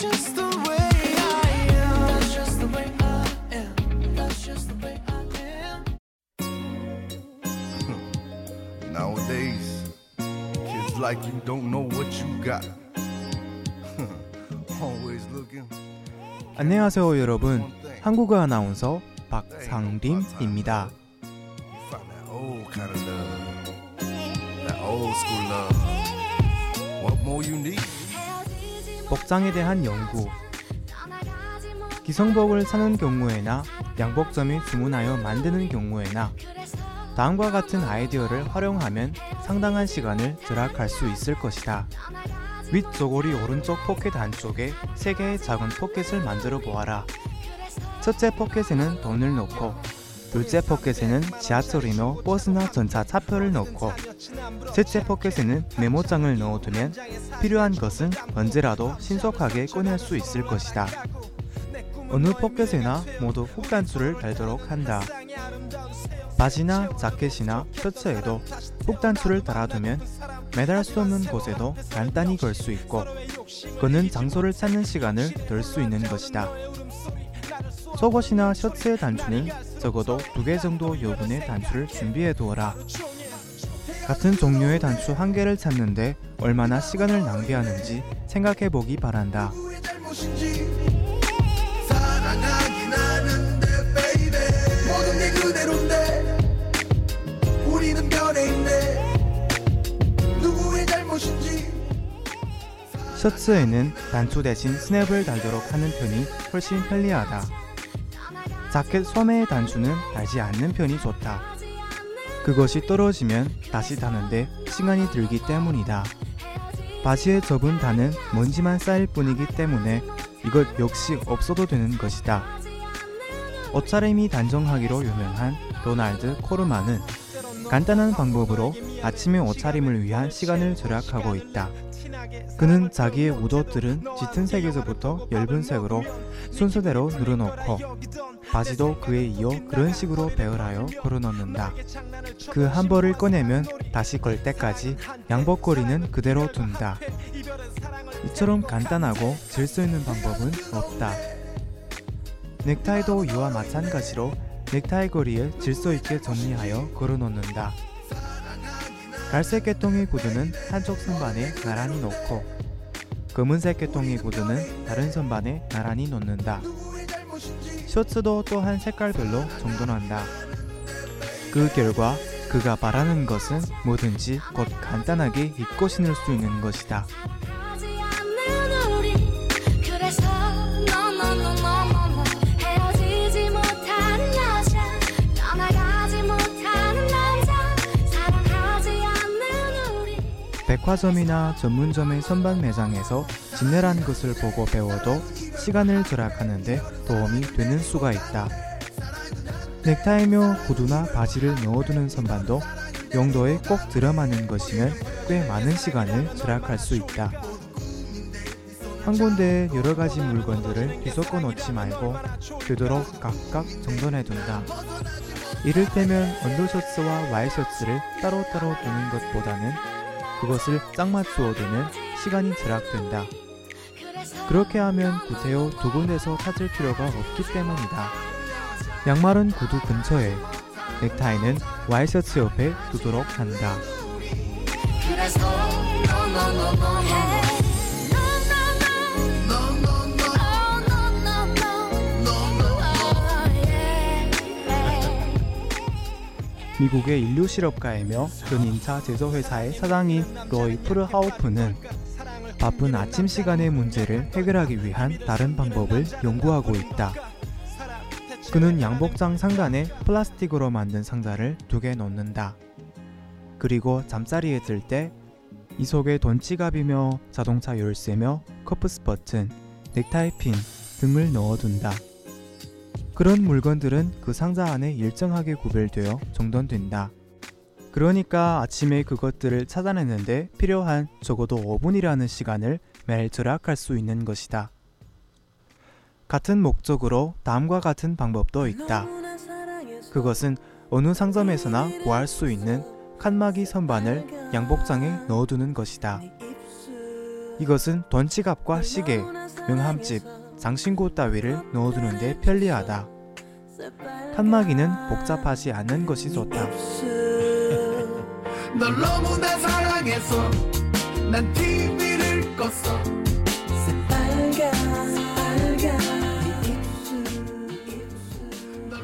Nowadays, kids like you don't know what you got. Always looking. 안녕하세요 여러분. 한국어 아나운서 박상림입니다. Find that old kind of love. That old school love. What more you need? 복장에 대한 연구 기성복을 사는 경우에나 양복점이 주문하여 만드는 경우에나 다음과 같은 아이디어를 활용하면 상당한 시간을 절약할 수 있을 것이다. 윗 저고리 오른쪽 포켓 안쪽에 3개의 작은 포켓을 만들어 보아라. 첫째 포켓에는 돈을 넣고 둘째 포켓에는 지하철이나 버스나 전차 차표를 넣고 셋째 포켓에는 메모장을 넣어두면 필요한 것은 언제라도 신속하게 꺼낼 수 있을 것이다. 어느 포켓에나 모두 훅단추를 달도록 한다. 바지나 자켓이나 셔츠에도 훅단추를 달아두면 매달 수 없는 곳에도 간단히 걸 수 있고 그는 장소를 찾는 시간을 덜 수 있는 것이다. 속옷이나 셔츠의 단추는 적어도 두 개 정도 여분의 단추를 준비해 두어라. 같은 종류의 단추 한 개를 찾는데 얼마나 시간을 낭비하는지 생각해 보기 바란다. 셔츠에는 단추 대신 스냅을 달도록 하는 편이 훨씬 편리하다. 자켓 소매의 단추는 달지 않는 편이 좋다. 그것이 떨어지면 다시 다는데 시간이 들기 때문이다. 바지에 접은 단은 먼지만 쌓일 뿐이기 때문에 이것 역시 없어도 되는 것이다. 옷차림이 단정하기로 유명한 도날드 코르만은 간단한 방법으로 아침에 옷차림을 위한 시간을 절약하고 있다. 그는 자기의 옷옷들은 짙은 색에서부터 엷은 색으로 순서대로 늘어놓고 바지도 그에 이어 그런 식으로 배열하여 걸어놓는다. 그 한 벌을 꺼내면 다시 걸 때까지 양복거리는 그대로 둔다. 이처럼 간단하고 질서 있는 방법은 없다. 넥타이도 이와 마찬가지로 넥타이 거리에 질서 있게 정리하여 걸어놓는다. 갈색 계통의 구두는 한쪽 선반에 나란히 놓고 검은색 계통의 구두는 다른 선반에 나란히 놓는다. 셔츠도 또한 색깔별로 정돈한다. 그 결과 그가 바라는 것은 뭐든지 곧 간단하게 입고 신을 수 있는 것이다. 백화점이나 전문점의 선반 매장에서 진열한 것을 보고 배워도 시간을 절약하는데 도움이 되는 수가 있다. 넥타이며 구두나 바지를 넣어두는 선반도 용도에 꼭 들어맞는 것이면 꽤 많은 시간을 절약할 수 있다. 한 군데에 여러 가지 물건들을 뒤섞어 놓지 말고 되도록 각각 정돈해 둔다. 이를테면 언더셔츠와 와이셔츠를 따로따로 두는 것보다는 그것을 짝 맞추어 두면 시간이 절약된다. 그렇게 하면 구태여 두 군데서 찾을 필요가 없기 때문이다. 양말은 구두 근처에, 넥타이는 와이셔츠 옆에 두도록 한다. 미국의 인류 실업가이며 견인차 제조회사의 사장인 로이 프르하우프는 바쁜 아침 시간의 문제를 해결하기 위한 다른 방법을 연구하고 있다. 그는 양복장 상단에 플라스틱으로 만든 상자를 두개 놓는다. 그리고 잠자리에 들 때 이 속에 돈 지갑이며 자동차 열쇠며 커프스 버튼, 넥타이 핀 등을 넣어둔다. 그런 물건들은 그 상자 안에 일정하게 구별되어 정돈된다. 그러니까 아침에 그것들을 찾아내는데 필요한 적어도 5분이라는 시간을 매일 절약할 수 있는 것이다. 같은 목적으로 다음과 같은 방법도 있다. 그것은 어느 상점에서나 구할 수 있는 칸막이 선반을 양복장에 넣어두는 것이다. 이것은 돈지갑과 시계, 명함집, 장신구 따위를 넣어두는데 편리하다. 칸막이는 복잡하지 않은 것이 좋다. 널 너무나 사랑해서 난 TV를 껐어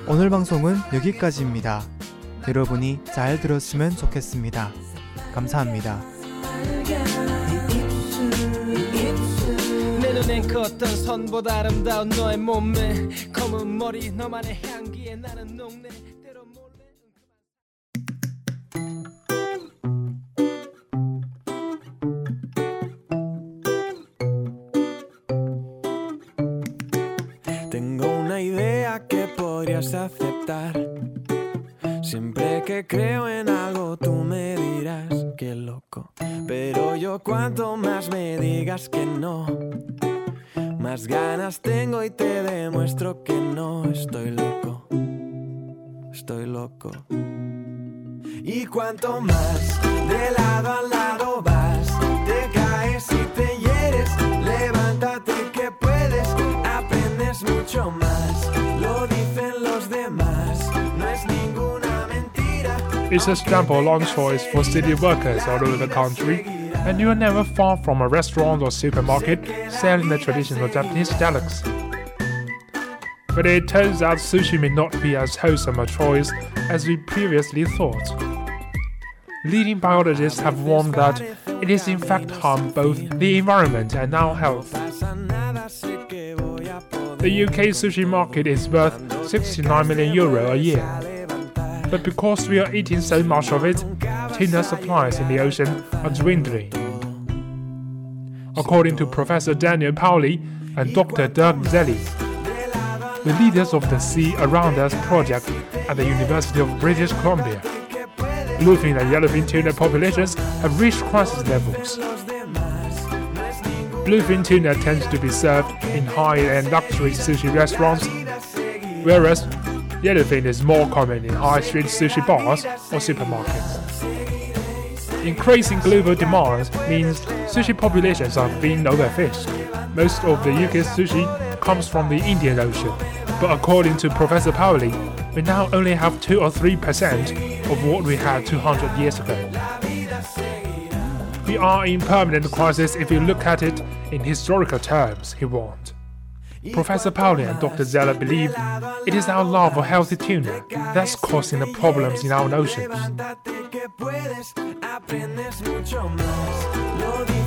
오늘 방송은 여기까지입니다. 여러분이 잘 들었으면 좋겠습니다. 감사합니다. 내 눈엔 컸던 선보다 아름다운 너의 몸매 검은 머리 너만의 향기에 나는 녹네 creo en algo tú me dirás que loco. Pero yo cuanto más me digas que no, más ganas tengo y te demuestro que no estoy loco. Estoy loco. Y cuanto más de lado a lado vas, te caes y te hieres. Levántate que puedes, aprendes mucho más. Lo dicen los demás, no es mentira. It's a staple lunch choice for city workers all over the country, and you are never far from a restaurant or supermarket selling the traditional Japanese delicacy. But it turns out sushi may not be as wholesome a choice as we previously thought. Leading biologists have warned that it is in fact harm both the environment and our health. The UK sushi market is worth 69 million euro a year. But because we are eating so much of it, tuna supplies in the ocean are dwindling. According to Professor Daniel Pauly and Dr. Dirk Zeller, the leaders of the Sea Around Us project at the University of British Columbia, bluefin and yellowfin tuna populations have reached crisis levels. Bluefin tuna tends to be served in high-end luxury sushi restaurants, whereas yellowfin is more common in high street sushi bars or supermarkets. Increasing global demand means sushi populations are being overfished. Most of the UK's sushi comes from the Indian Ocean, but according to Professor Pauly, we now only have 2 or 3% of what we had 200 years ago. We are in permanent crisis if you look at it in historical terms, he warned. Professor Pauly and Dr. Zeller believe it is our love for healthy tuna that's causing the problems in our oceans. aprendes mucho más. Lo dicen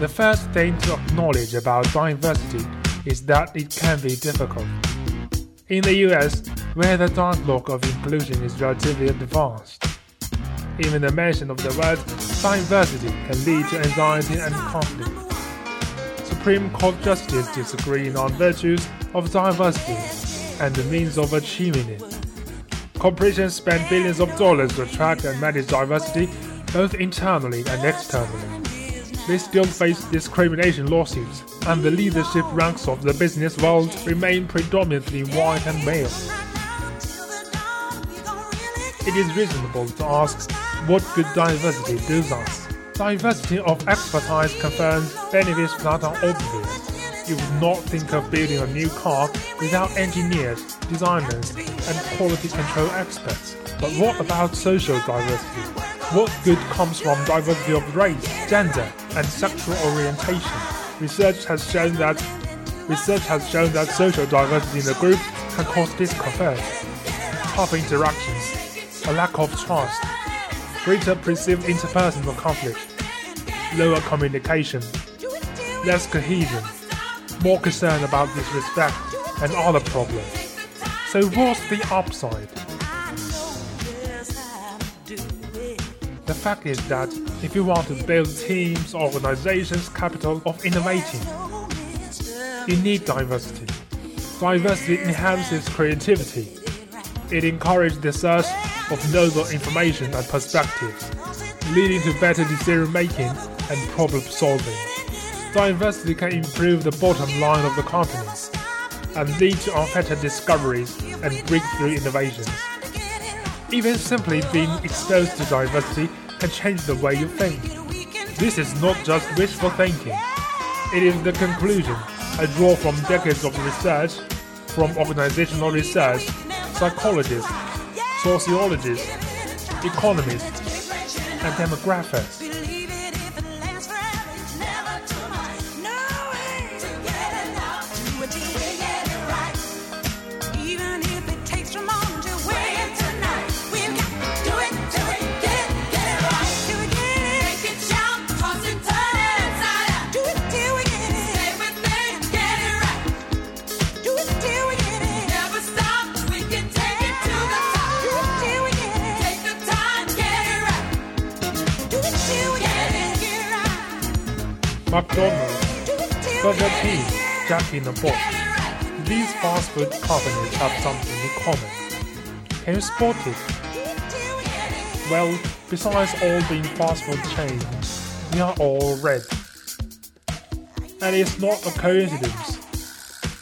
The first thing to acknowledge about diversity is that it can be difficult. In the US, where the dialogue of inclusion is relatively advanced, even the mention of the word diversity can lead to anxiety and conflict. Supreme Court justices disagreeing on virtues of diversity and the means of achieving it. Corporations spend billions of dollars to attract and manage diversity both internally and externally they still face discrimination lawsuits, and the leadership ranks of the business world remain predominantly white and male. It is reasonable to ask what good diversity does us. Diversity of expertise confers benefits that are obvious. You would not think of building a new car without engineers, designers, and quality control experts. But what about social diversity? What good comes from diversity of race, gender, and sexual orientation? Research has shown that research has shown that social diversity in the group can cause discomfort, tough interactions, a lack of trust, greater perceived interpersonal conflict, lower communication, less cohesion, more concern about disrespect, and other problems. So what's the upside? The fact is that if you want to build teams, organizations, capital of innovating, you need diversity. Diversity enhances creativity. It encourages the search of novel information and perspectives, leading to better decision making and problem solving. Diversity can improve the bottom line of the company and lead to better discoveries and breakthrough innovations. Even simply being exposed to diversity can change the way you think. This is not just wishful thinking, it is the conclusion I draw from decades of research from organizational research, psychologists, sociologists, economists, and demographers. McDonald's, Burger King, Jack in the Box. These fast food companies have something in common. Can you spot it? Well, besides all being fast food chains, they are all red. And it's not a coincidence.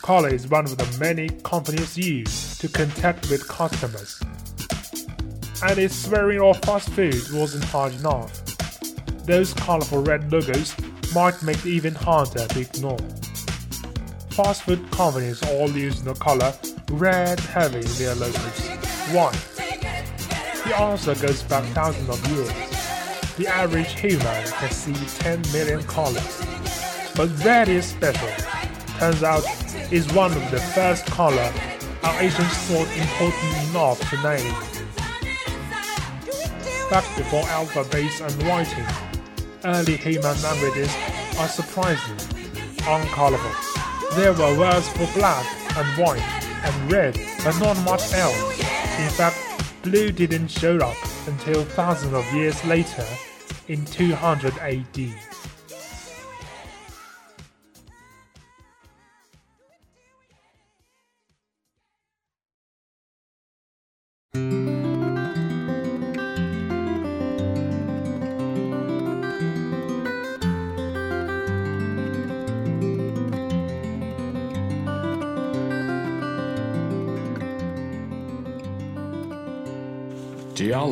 Color is one of the many companies use to contact with customers. And its swearing off fast food wasn't hard enough. Those colorful red logos might make it even harder to ignore. Fast food companies all use the color red heavy in their logos. Why? The answer goes back thousands of years. The average human can see 10 million colors. But red is special. Turns out it's one of the first color our ancients thought important enough to name. Back before alphabets and writing, early human languages are surprisingly uncolorful. There were words for black and white and red, but not much else. In fact, blue didn't show up until thousands of years later in 200 AD.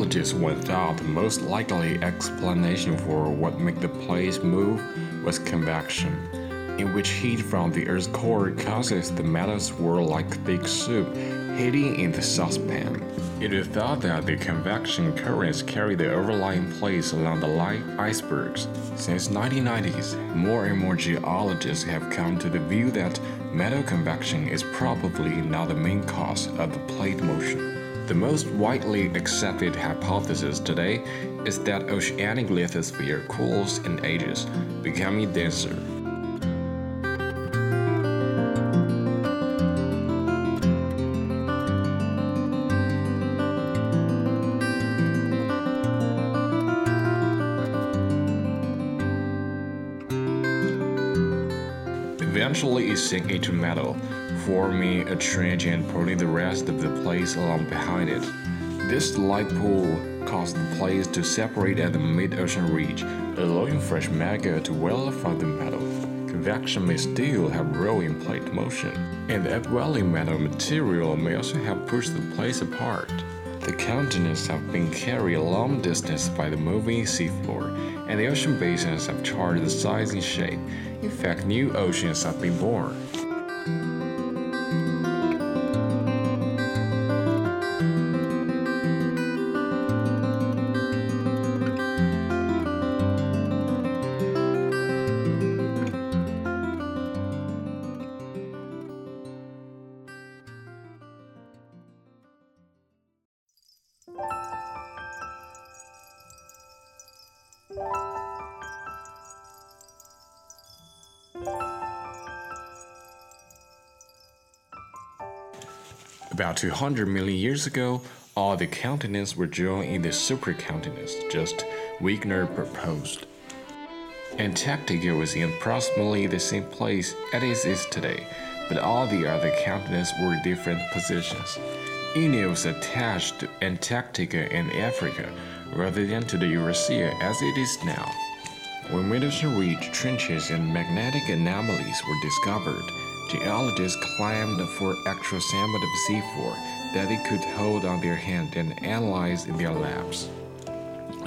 Geologists went out the most likely explanation for what made the place move was convection, in which heat from the Earth's core causes the metal swirl like thick soup heating in the saucepan. It is thought that the convection currents carry the overlying plates along the light icebergs. Since 1990s, more and more geologists have come to the view that metal convection is probably not the main cause of the plate motion. The most widely accepted hypothesis today is that oceanic lithosphere cools and ages, becoming denser. Eventually, it sinks into metal, forming a trench and pulling the rest of the plates along behind it. This light pull caused the plates to separate at the mid-ocean ridge, allowing fresh magma to well up from the metal. Convection may still have rolling plate motion, and the upwelling metal material may also have pushed the plates apart. The continents have been carried a long distance by the moving seafloor, and the ocean basins have charted the size and shape. In fact, new oceans have been born. About 200 million years ago, all the continents were joined in the supercontinents, just Wegener proposed. Antarctica was in approximately the same place as it is today, but all the other continents were in different positions. India was attached to Antarctica and Africa rather than to the Eurasia as it is now. When mid-ocean ridge trenches and magnetic anomalies were discovered, geologists claimed for sample of seafloor that they could hold on their hand and analyze in their labs.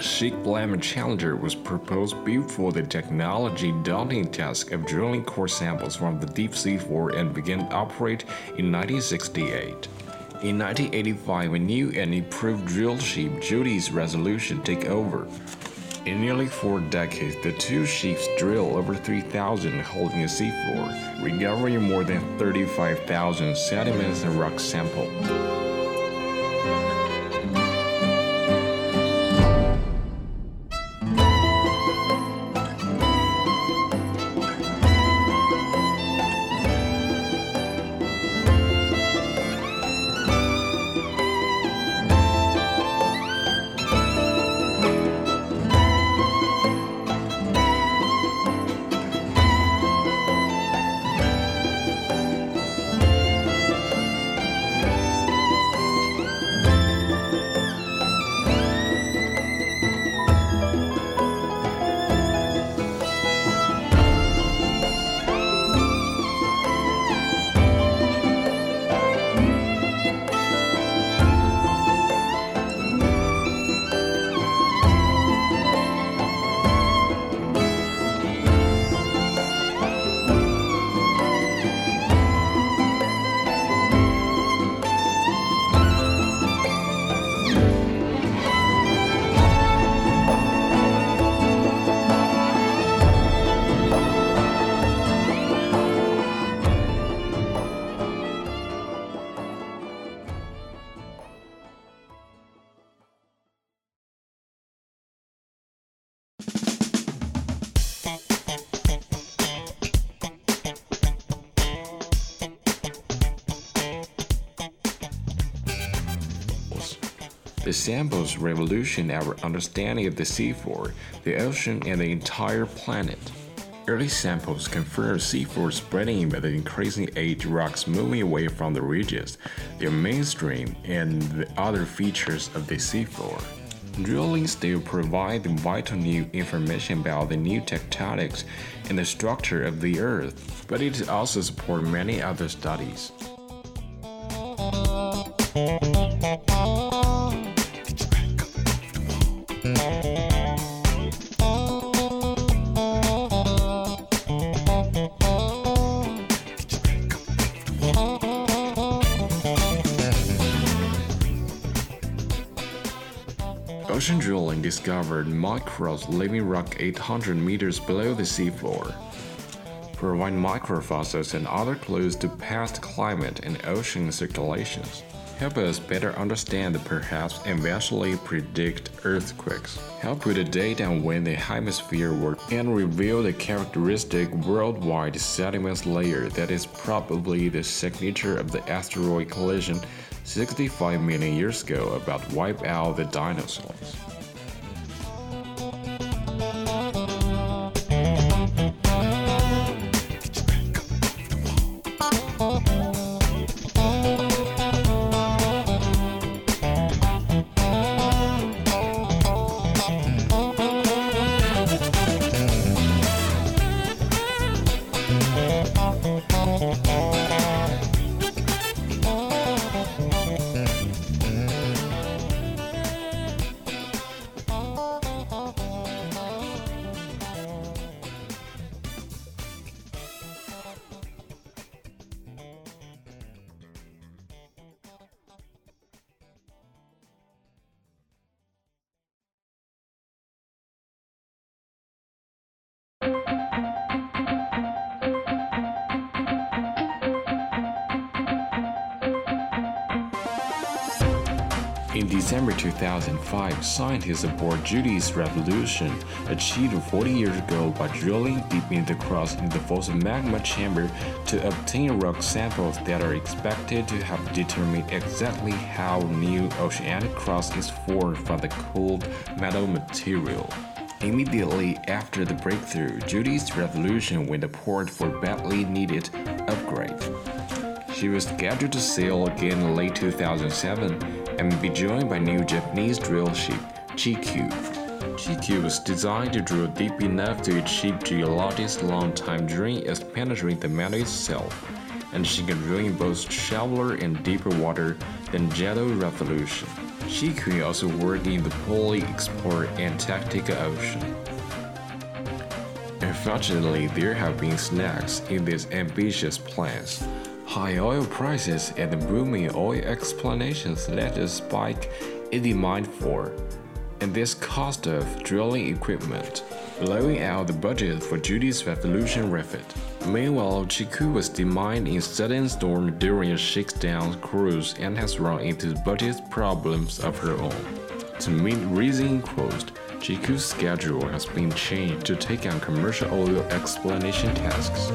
Sheikh Glomar Challenger was proposed before the technology daunting task of drilling core samples from the deep sea floor and began to operate in 1968. In 1985, a new and improved drill ship JOIDES Resolution took over. In nearly four decades, the two ships drilled over 3,000 holes in the seafloor, recovering more than 35,000 sediments and rock samples. The samples revolution our understanding of the seafloor, the ocean, and the entire planet. Early samples confirm seafloor spreading by the increasing age rocks moving away from the ridges, their mainstream, and the other features of the seafloor. Drilling still provides vital new information about the new tectonics and the structure of the Earth, but it also supports many other studies. Discovered microbes living rock 800 meters below the seafloor. Provide microfossils and other clues to past climate and ocean circulations. Help us better understand and perhaps eventually predict earthquakes. Help put a date on when the hemisphere worked and reveal the characteristic worldwide sediment layer that is probably the signature of the asteroid collision 65 million years ago about wipe out the dinosaurs. In December 2005, scientists aboard JOIDES Resolution achieved 40 years ago by drilling deep into the crust in the fossil magma chamber to obtain rock samples that are expected to have determined exactly how new oceanic crust is formed from the cold metal material. Immediately after the breakthrough, JOIDES Resolution went port for badly needed upgrade. She was scheduled to sail again in late 2007 and be joined by new Japanese drill ship Chikyu. Chikyu was designed to drill deep enough to achieve geologists' long-time dream of penetrating the metal itself, and she can drill in both shallower and deeper water than JOIDES Resolution. Chikyu also worked in the poorly explored Antarctica Ocean. Unfortunately, there have been snags in these ambitious plans. High oil prices and booming oil explanations led to a spike in demand for, and this cost of drilling equipment, blowing out the budget for JOIDES Resolution refit. Meanwhile, Chikyu was demining in sudden storm during a shakedown cruise and has run into budget problems of her own. To meet rising costs, Chikyu's schedule has been changed to take on commercial oil explanation tasks.